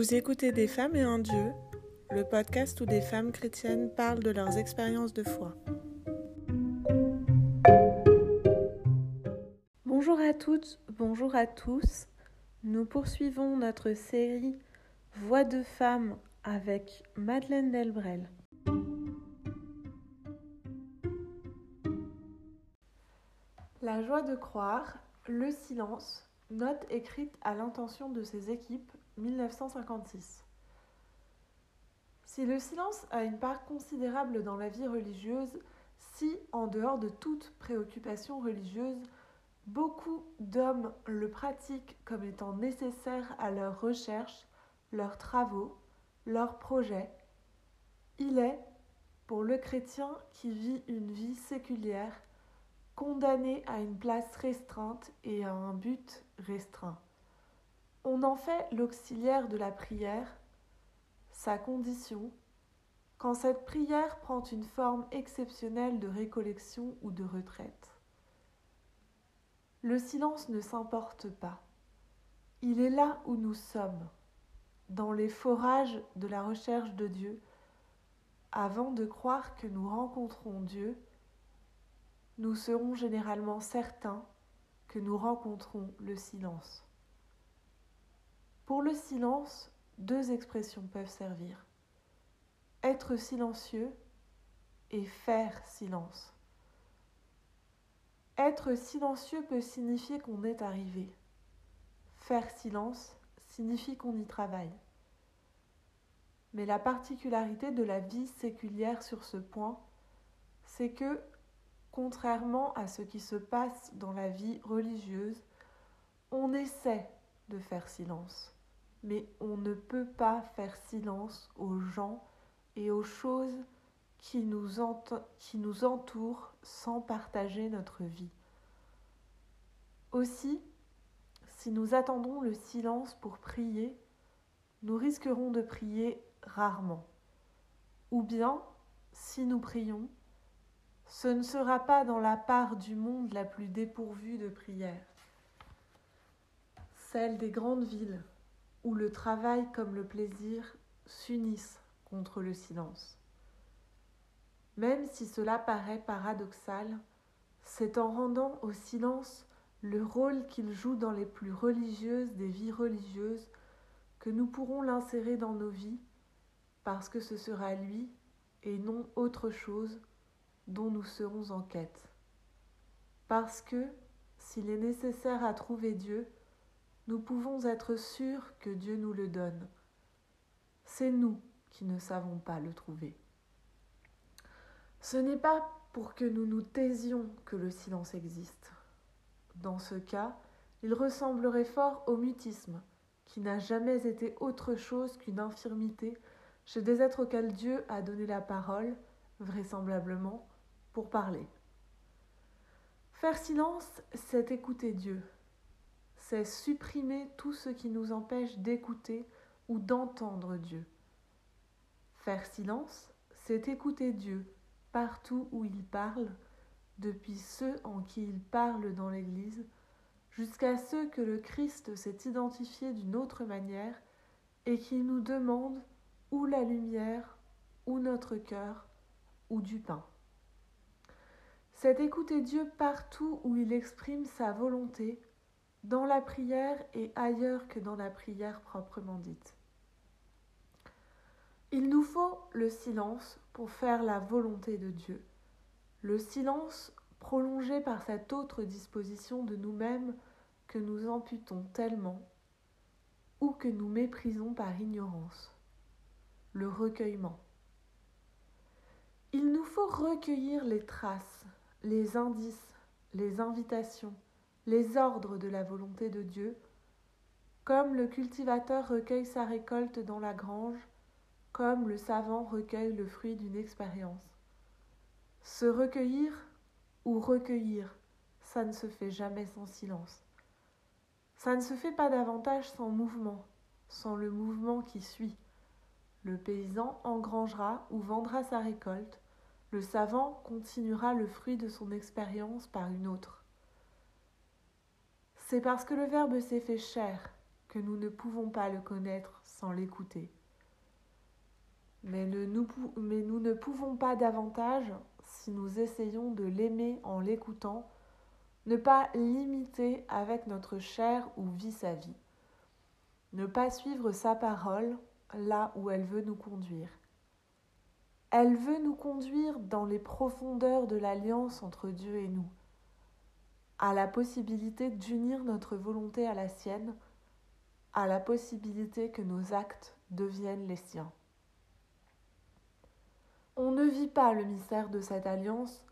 Vous écoutez Des femmes et un Dieu, le podcast où des femmes chrétiennes parlent de leurs expériences de foi. Bonjour à toutes, bonjour à tous. Nous poursuivons notre série Voix de femmes avec Madeleine Delbrel. La joie de croire, le silence, note écrite à l'intention de ses équipes 1956. Si le silence a une part considérable dans la vie religieuse, si, en dehors de toute préoccupation religieuse, beaucoup d'hommes le pratiquent comme étant nécessaire à leurs recherches, leurs travaux, leurs projets, il est, pour le chrétien qui vit une vie séculière, condamné à une place restreinte et à un but restreint. On en fait l'auxiliaire de la prière, sa condition, quand cette prière prend une forme exceptionnelle de récollection ou de retraite. Le silence ne s'importe pas. Il est là où nous sommes, dans les forages de la recherche de Dieu, avant de croire que nous rencontrons Dieu, nous serons généralement certains que nous rencontrons le silence. Pour le silence, deux expressions peuvent servir. Être silencieux et faire silence. Être silencieux peut signifier qu'on est arrivé. Faire silence signifie qu'on y travaille. Mais la particularité de la vie séculière sur ce point, c'est que, contrairement à ce qui se passe dans la vie religieuse, on essaie de faire silence mais on ne peut pas faire silence aux gens et aux choses qui nous, entourent sans partager notre vie. Aussi, si nous attendons le silence pour prier, nous risquerons de prier rarement. Ou bien, si nous prions, ce ne sera pas dans la part du monde la plus dépourvue de prière, celle des grandes villes où le travail comme le plaisir s'unissent contre le silence. Même si cela paraît paradoxal, c'est en rendant au silence le rôle qu'il joue dans les plus religieuses des vies religieuses que nous pourrons l'insérer dans nos vies, parce que ce sera lui et non autre chose dont nous serons en quête. Parce que, s'il est nécessaire à trouver Dieu, nous pouvons être sûrs que Dieu nous le donne. C'est nous qui ne savons pas le trouver. Ce n'est pas pour que nous nous taisions que le silence existe. Dans ce cas, il ressemblerait fort au mutisme, qui n'a jamais été autre chose qu'une infirmité chez des êtres auxquels Dieu a donné la parole, vraisemblablement, pour parler. Faire silence, c'est écouter Dieu, c'est supprimer tout ce qui nous empêche d'écouter ou d'entendre Dieu. Faire silence, c'est écouter Dieu partout où il parle, depuis ceux en qui il parle dans l'Église, jusqu'à ceux que le Christ s'est identifié d'une autre manière et qui nous demandent ou la lumière, ou notre cœur, ou du pain. C'est écouter Dieu partout où il exprime sa volonté, dans la prière et ailleurs que dans la prière proprement dite. Il nous faut le silence pour faire la volonté de Dieu, le silence prolongé par cette autre disposition de nous-mêmes que nous amputons tellement ou que nous méprisons par ignorance, le recueillement. Il nous faut recueillir les traces, les indices, les invitations, les ordres de la volonté de Dieu, comme le cultivateur recueille sa récolte dans la grange, comme le savant recueille le fruit d'une expérience. Se recueillir ou recueillir, ça ne se fait jamais sans silence. Ça ne se fait pas davantage sans mouvement, sans le mouvement qui suit. Le paysan engrangera ou vendra sa récolte, le savant continuera le fruit de son expérience par une autre. C'est parce que le Verbe s'est fait chair que nous ne pouvons pas le connaître sans l'écouter. Mais, nous, mais nous ne pouvons pas davantage, si nous essayons de l'aimer en l'écoutant, ne pas l'imiter avec notre chair ou vie sa vie, ne pas suivre sa parole là où elle veut nous conduire. Elle veut nous conduire dans les profondeurs de l'alliance entre Dieu et nous, à la possibilité d'unir notre volonté à la sienne, à la possibilité que nos actes deviennent les siens. On ne vit pas le mystère de cette alliance,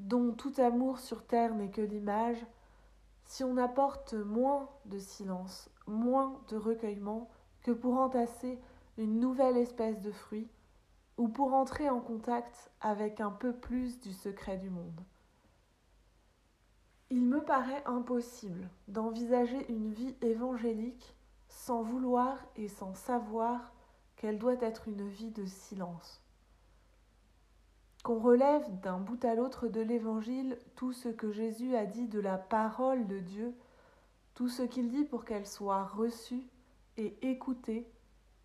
dont tout amour sur terre n'est que l'image, si on apporte moins de silence, moins de recueillement que pour entasser une nouvelle espèce de fruit, ou pour entrer en contact avec un peu plus du secret du monde. Il me paraît impossible d'envisager une vie évangélique sans vouloir et sans savoir qu'elle doit être une vie de silence. Qu'on relève d'un bout à l'autre de l'Évangile tout ce que Jésus a dit de la parole de Dieu, tout ce qu'il dit pour qu'elle soit reçue et écoutée,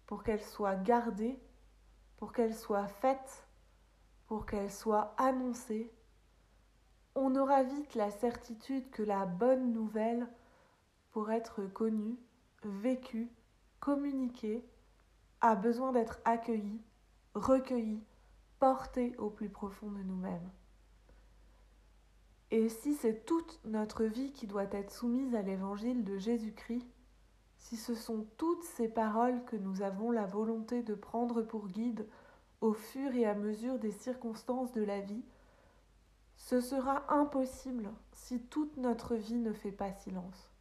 pour qu'elle soit gardée pour qu'elle soit faite, pour qu'elle soit annoncée, on aura vite la certitude que la bonne nouvelle, pour être connue, vécue, communiquée, a besoin d'être accueillie, recueillie, portée au plus profond de nous-mêmes. Et si c'est toute notre vie qui doit être soumise à l'évangile de Jésus-Christ, si ce sont toutes ces paroles que nous avons la volonté de prendre pour guide au fur et à mesure des circonstances de la vie, ce sera impossible si toute notre vie ne fait pas silence.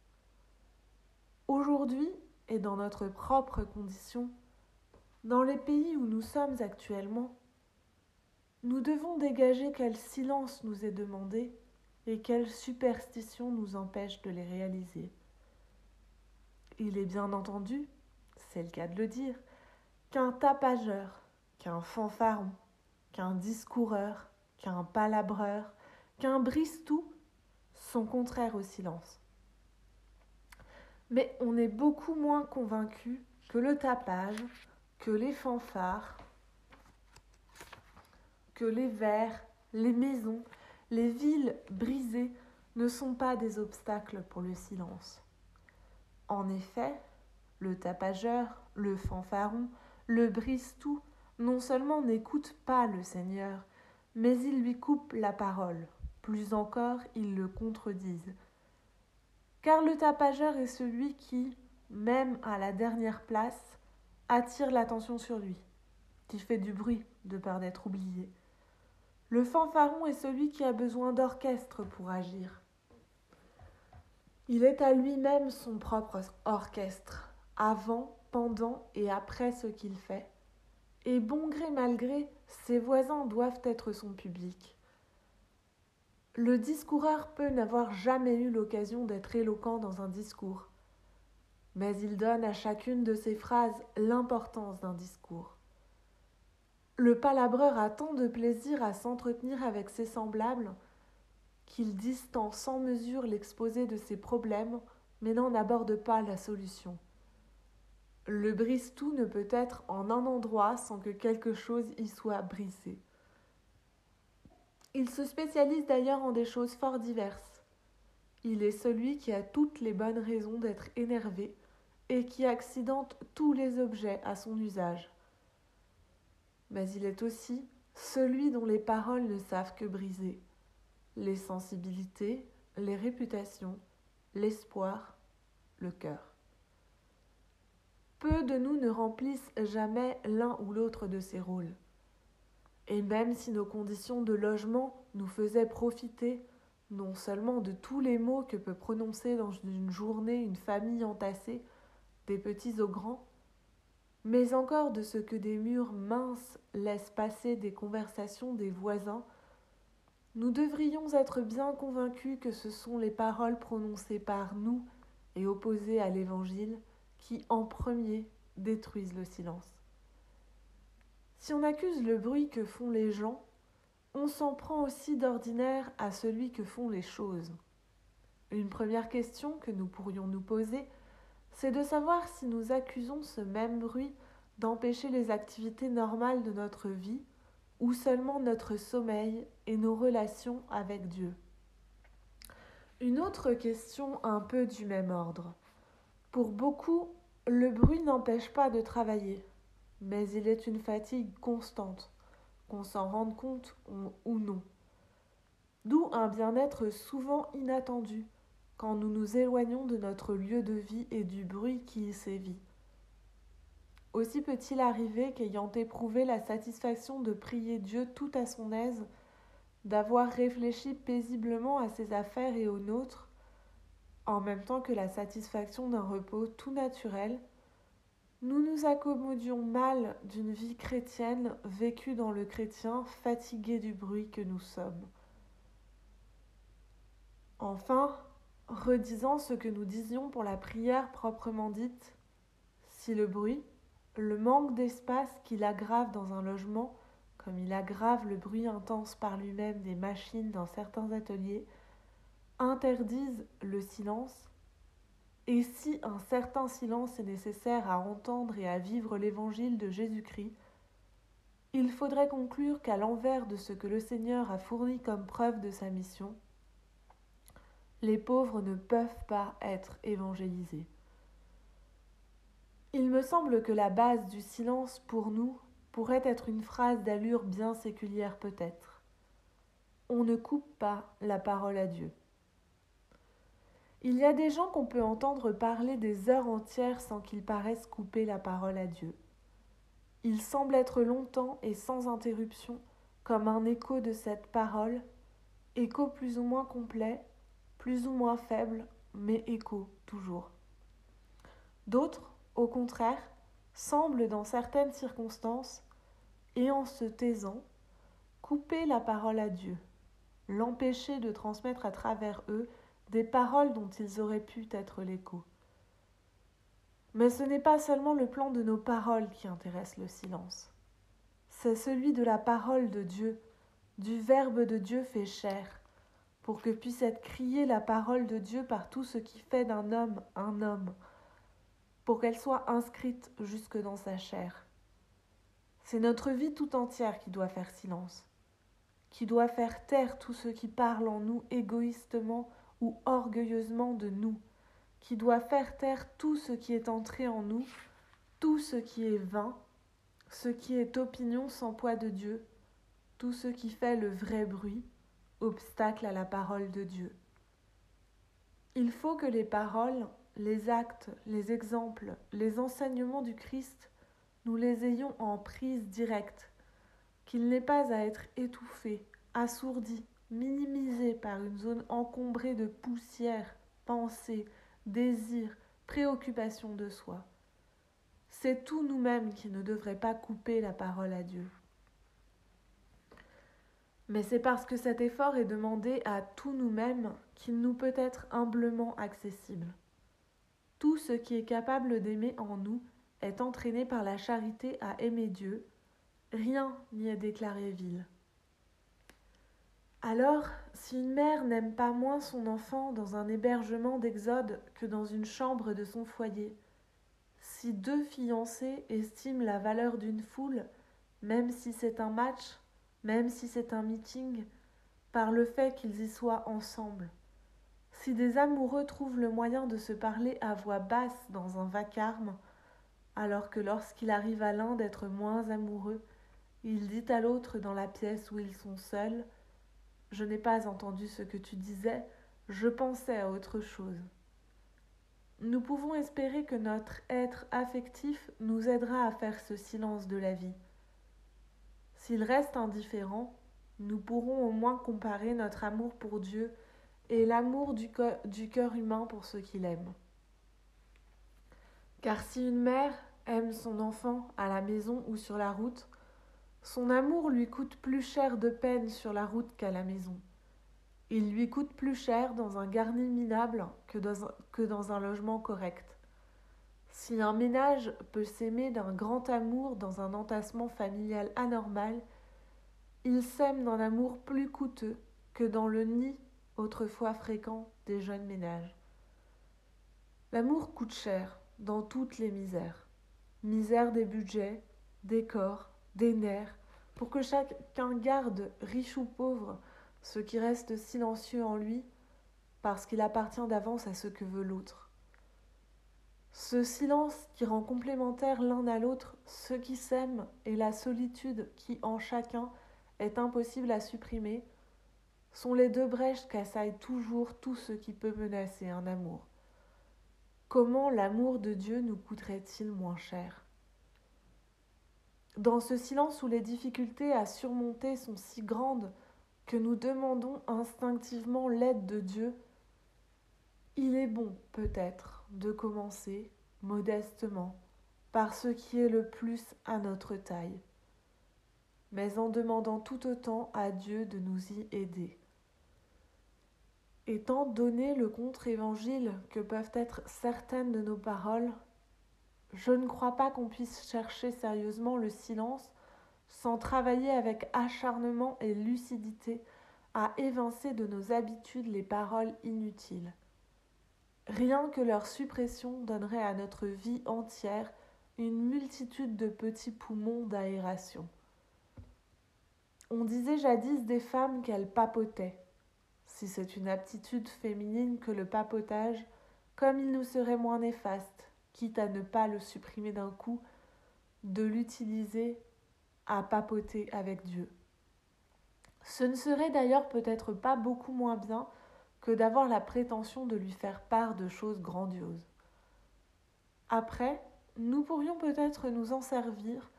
Aujourd'hui et dans notre propre condition, dans les pays où nous sommes actuellement, nous devons dégager quel silence nous est demandé et quelle superstition nous empêche de les réaliser. Il est bien entendu, c'est le cas de le dire, qu'un tapageur, qu'un fanfaron, qu'un discoureur, qu'un palabreur, qu'un brise-tout sont contraires au silence. Mais on est beaucoup moins convaincu que le tapage, que les fanfares, que les vers, les maisons, les villes brisées ne sont pas des obstacles pour le silence. En effet, le tapageur, le fanfaron, le brise-tout non seulement n'écoute pas le Seigneur, mais il lui coupe la parole, plus encore ils le contredisent. Car le tapageur est celui qui, même à la dernière place, attire l'attention sur lui, qui fait du bruit de peur d'être oublié. Le fanfaron est celui qui a besoin d'orchestre pour agir. Il est à lui-même son propre orchestre, avant, pendant et après ce qu'il fait. Et bon gré mal gré, ses voisins doivent être son public. Le discoureur peut n'avoir jamais eu l'occasion d'être éloquent dans un discours, mais il donne à chacune de ses phrases l'importance d'un discours. Le palabreur a tant de plaisir à s'entretenir avec ses semblables qu'il distend sans mesure l'exposé de ses problèmes, mais n'en aborde pas la solution. Le brise-tout ne peut être en un endroit sans que quelque chose y soit brisé. Il se spécialise d'ailleurs en des choses fort diverses. Il est celui qui a toutes les bonnes raisons d'être énervé et qui accidente tous les objets à son usage. Mais il est aussi celui dont les paroles ne savent que briser les sensibilités, les réputations, l'espoir, le cœur. Peu de nous ne remplissent jamais l'un ou l'autre de ces rôles. Et même si nos conditions de logement nous faisaient profiter non seulement de tous les mots que peut prononcer dans une journée une famille entassée, des petits aux grands, mais encore de ce que des murs minces laissent passer des conversations des voisins nous devrions être bien convaincus que ce sont les paroles prononcées par nous et opposées à l'Évangile qui, en premier, détruisent le silence. Si on accuse le bruit que font les gens, on s'en prend aussi d'ordinaire à celui que font les choses. Une première question que nous pourrions nous poser c'est de savoir si nous accusons ce même bruit d'empêcher les activités normales de notre vie ou seulement notre sommeil et nos relations avec Dieu. Une autre question un peu du même ordre. Pour beaucoup, le bruit n'empêche pas de travailler, mais il est une fatigue constante, qu'on s'en rende compte ou non. D'où un bien-être souvent inattendu quand nous nous éloignons de notre lieu de vie et du bruit qui y sévit. Aussi peut-il arriver qu'ayant éprouvé la satisfaction de prier Dieu tout à son aise, d'avoir réfléchi paisiblement à ses affaires et aux nôtres, en même temps que la satisfaction d'un repos tout naturel, nous nous accommodions mal d'une vie chrétienne vécue dans le chrétien fatigué du bruit que nous sommes. Enfin, redisant ce que nous disions pour la prière proprement dite, si le bruit, le manque d'espace qu'il aggrave dans un logement, comme il aggrave le bruit intense par lui-même des machines dans certains ateliers, interdisent le silence, et si un certain silence est nécessaire à entendre et à vivre l'évangile de Jésus-Christ, il faudrait conclure qu'à l'envers de ce que le Seigneur a fourni comme preuve de sa mission, les pauvres ne peuvent pas être évangélisés. Il me semble que la base du silence pour nous pourrait être une phrase d'allure bien séculière peut-être. On ne coupe pas la parole à Dieu. Il y a des gens qu'on peut entendre parler des heures entières sans qu'ils paraissent couper la parole à Dieu. Ils semblent être longtemps et sans interruption comme un écho de cette parole, écho plus ou moins complet, plus ou moins faible, mais écho toujours. D'autres, au contraire, semblent dans certaines circonstances, et en se taisant, couper la parole à Dieu, l'empêcher de transmettre à travers eux des paroles dont ils auraient pu être l'écho. Mais ce n'est pas seulement le plan de nos paroles qui intéresse le silence. C'est celui de la parole de Dieu, du Verbe de Dieu fait chair, pour que puisse être criée la parole de Dieu par tout ce qui fait d'un homme un homme, pour qu'elle soit inscrite jusque dans sa chair. C'est notre vie tout entière qui doit faire silence, qui doit faire taire tout ce qui parle en nous égoïstement orgueilleusement de nous, qui doit faire taire tout ce qui est entré en nous, tout ce qui est vain, ce qui est opinion sans poids de Dieu, tout ce qui fait le vrai bruit, obstacle à la parole de Dieu. Il faut que les paroles, les actes, les exemples, les enseignements du Christ, nous les ayons en prise directe, qu'il n'ait pas à être étouffé, assourdi, minimisé par une zone encombrée de poussière, pensée, désir, préoccupation de soi. C'est tout nous-mêmes qui ne devrait pas couper la parole à Dieu mais c'est parce que cet effort est demandé à tous nous-mêmes qu'il nous peut être humblement accessible. Tout ce qui est capable d'aimer en nous est entraîné par la charité à aimer Dieu, rien n'y est déclaré vil. Alors, si une mère n'aime pas moins son enfant dans un hébergement d'exode que dans une chambre de son foyer, si deux fiancés estiment la valeur d'une foule, même si c'est un match, même si c'est un meeting, par le fait qu'ils y soient ensemble. Si des amoureux trouvent le moyen de se parler à voix basse dans un vacarme, alors que lorsqu'il arrive à l'un d'être moins amoureux, il dit à l'autre dans la pièce où ils sont seuls Je n'ai pas entendu ce que tu disais, je pensais à autre chose. Nous pouvons espérer que notre être affectif nous aidera à faire ce silence de la vie. S'il reste indifférent, nous pourrons au moins comparer notre amour pour Dieu et l'amour du, cœur humain pour ceux qu'il aime. Car si une mère aime son enfant à la maison ou sur la route, son amour lui coûte plus cher de peine sur la route qu'à la maison. Il lui coûte plus cher dans un garni minable que dans un logement correct. Si un ménage peut s'aimer d'un grand amour dans un entassement familial anormal, il s'aime d'un amour plus coûteux que dans le nid autrefois fréquent des jeunes ménages. L'amour coûte cher, dans toutes les misères. Misère des budgets, des corps, des nerfs, pour que chacun garde, riche ou pauvre, ce qui reste silencieux en lui, parce qu'il appartient d'avance à ce que veut l'autre. Ce silence qui rend complémentaires l'un à l'autre ceux qui s'aiment et la solitude qui en chacun est impossible à supprimer, sont les deux brèches qu'assaillent toujours tout ce qui peut menacer un amour. Comment l'amour de Dieu nous coûterait-il moins cher? Dans ce silence où les difficultés à surmonter sont si grandes que nous demandons instinctivement l'aide de Dieu, il est bon peut-être de commencer modestement par ce qui est le plus à notre taille, mais en demandant tout autant à Dieu de nous y aider. Étant donné le contre-évangile que peuvent être certaines de nos paroles, je ne crois pas qu'on puisse chercher sérieusement le silence sans travailler avec acharnement et lucidité à évincer de nos habitudes les paroles inutiles. Rien que leur suppression donnerait à notre vie entière une multitude de petits poumons d'aération. On disait jadis des femmes qu'elles papotaient. Si c'est une aptitude féminine que le papotage, comme il nous serait moins néfaste, quitte à ne pas le supprimer d'un coup, de l'utiliser à papoter avec Dieu. Ce ne serait d'ailleurs peut-être pas beaucoup moins bien que d'avoir la prétention de lui faire part de choses grandioses. Après, nous pourrions peut-être nous en servir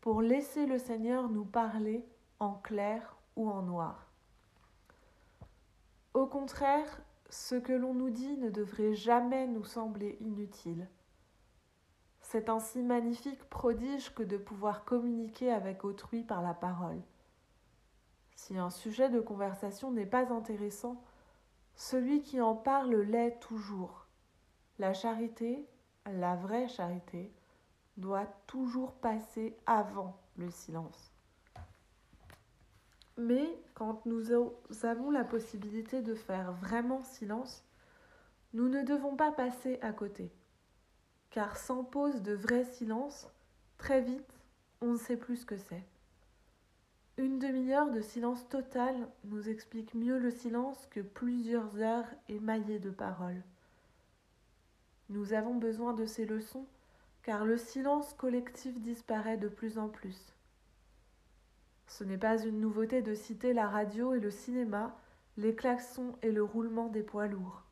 pour laisser le Seigneur nous parler en clair ou en noir. Au contraire, ce que l'on nous dit ne devrait jamais nous sembler inutile. C'est un si magnifique prodige que de pouvoir communiquer avec autrui par la parole. Si un sujet de conversation n'est pas intéressant, celui qui en parle l'est toujours. La charité, la vraie charité, doit toujours passer avant le silence. Mais quand nous avons la possibilité de faire vraiment silence, nous ne devons pas passer à côté. Car sans pause de vrai silence, très vite, on ne sait plus ce que c'est. Une demi-heure de silence total nous explique mieux le silence que plusieurs heures émaillées de paroles. Nous avons besoin de ces leçons car le silence collectif disparaît de plus en plus. Ce n'est pas une nouveauté de citer la radio et le cinéma, les klaxons et le roulement des poids lourds.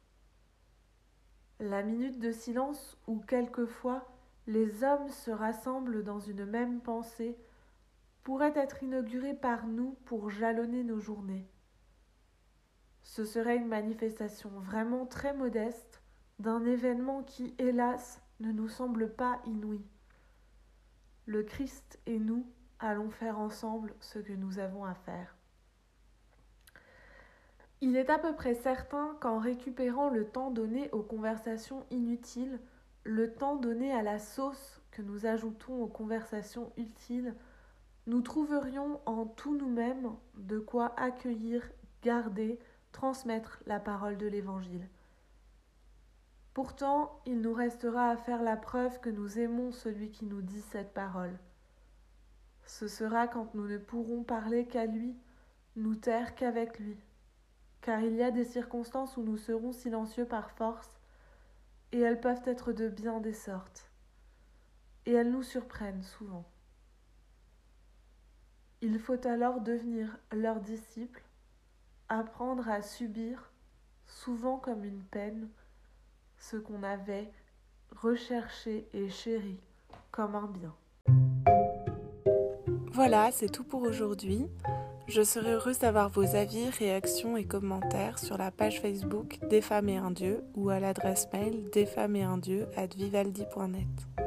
La minute de silence où quelquefois les hommes se rassemblent dans une même pensée pourrait être inauguré par nous pour jalonner nos journées. Ce serait une manifestation vraiment très modeste d'un événement qui, hélas, ne nous semble pas inouï. Le Christ et nous allons faire ensemble ce que nous avons à faire. Il est à peu près certain qu'en récupérant le temps donné aux conversations inutiles, le temps donné à la sauce que nous ajoutons aux conversations utiles, nous trouverions en tout nous-mêmes de quoi accueillir, garder, transmettre la parole de l'Évangile. Pourtant, il nous restera à faire la preuve que nous aimons celui qui nous dit cette parole. Ce sera quand nous ne pourrons parler qu'à lui, nous taire qu'avec lui. Car il y a des circonstances où nous serons silencieux par force, et elles peuvent être de bien des sortes. Et elles nous surprennent souvent. Il faut alors devenir leur disciple, apprendre à subir, souvent comme une peine, ce qu'on avait recherché et chéri comme un bien. Voilà, c'est tout pour aujourd'hui. Je serai heureuse d'avoir vos avis, réactions et commentaires sur la page Facebook Des femmes et un dieu ou à l'adresse mail desfemmesetundieu at vivaldi.net.